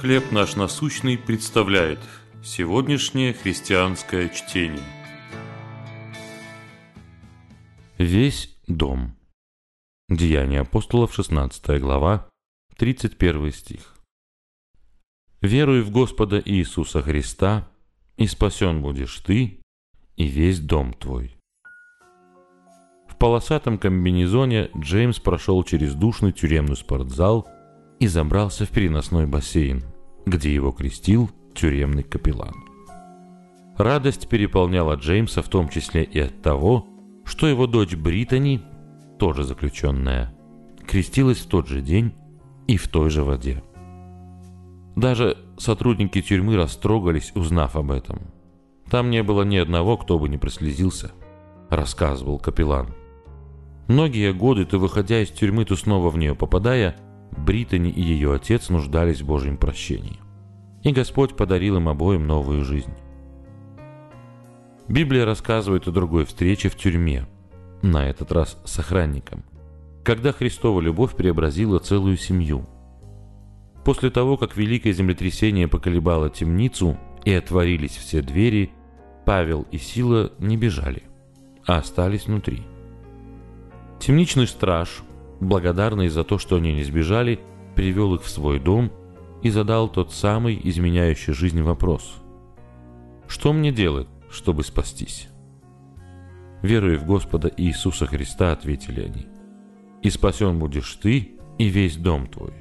«Хлеб наш насущный» представляет сегодняшнее христианское чтение. Весь дом. Деяния апостолов, 16 глава, 31 стих. «Веруй в Господа Иисуса Христа, и спасен будешь ты, и весь дом твой». В полосатом комбинезоне Джеймс прошел через душный тюремный спортзал и забрался в переносной бассейн, где его крестил тюремный капеллан. Радость переполняла Джеймса в том числе и от того, что его дочь Британи, тоже заключенная, крестилась в тот же день и в той же воде. Даже сотрудники тюрьмы растрогались, узнав об этом. Там не было ни одного, кто бы не прослезился, рассказывал капеллан. Многие годы, то выходя из тюрьмы, то снова в нее попадая, Британи и ее отец нуждались в Божьем прощении. И Господь подарил им обоим новую жизнь. Библия рассказывает о другой встрече в тюрьме, на этот раз с охранником, когда Христова любовь преобразила целую семью. После того, как великое землетрясение поколебало темницу и отворились все двери, Павел и Сила не бежали, а остались внутри – Темничный страж, благодарный за то, что они не сбежали, привел их в свой дом и задал тот самый изменяющий жизнь вопрос. «Что мне делать, чтобы спастись?» Веруя в Господа Иисуса Христа, ответили они, «И спасен будешь ты и весь дом твой».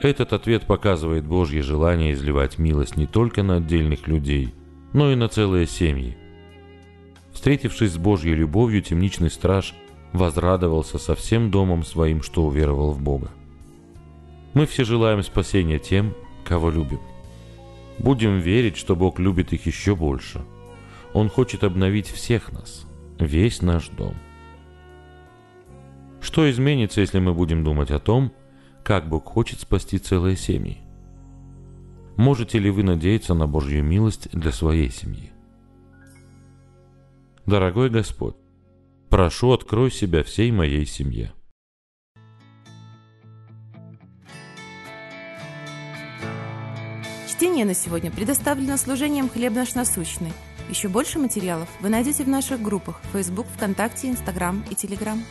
Этот ответ показывает Божье желание изливать милость не только на отдельных людей, но и на целые семьи. Встретившись с Божьей любовью, темничный страж возрадовался со всем домом своим, что уверовал в Бога. Мы все желаем спасения тем, кого любим. Будем верить, что Бог любит их еще больше. Он хочет обновить всех нас, весь наш дом. Что изменится, если мы будем думать о том, как Бог хочет спасти целые семьи? Можете ли вы надеяться на Божью милость для своей семьи? Дорогой Господь, Прошу, открой себя всей моей семье. Чтение на сегодня предоставлено служением «Хлеб наш насущный». Еще больше материалов вы найдете в наших группах Facebook, ВКонтакте, Инстаграм и Телеграм.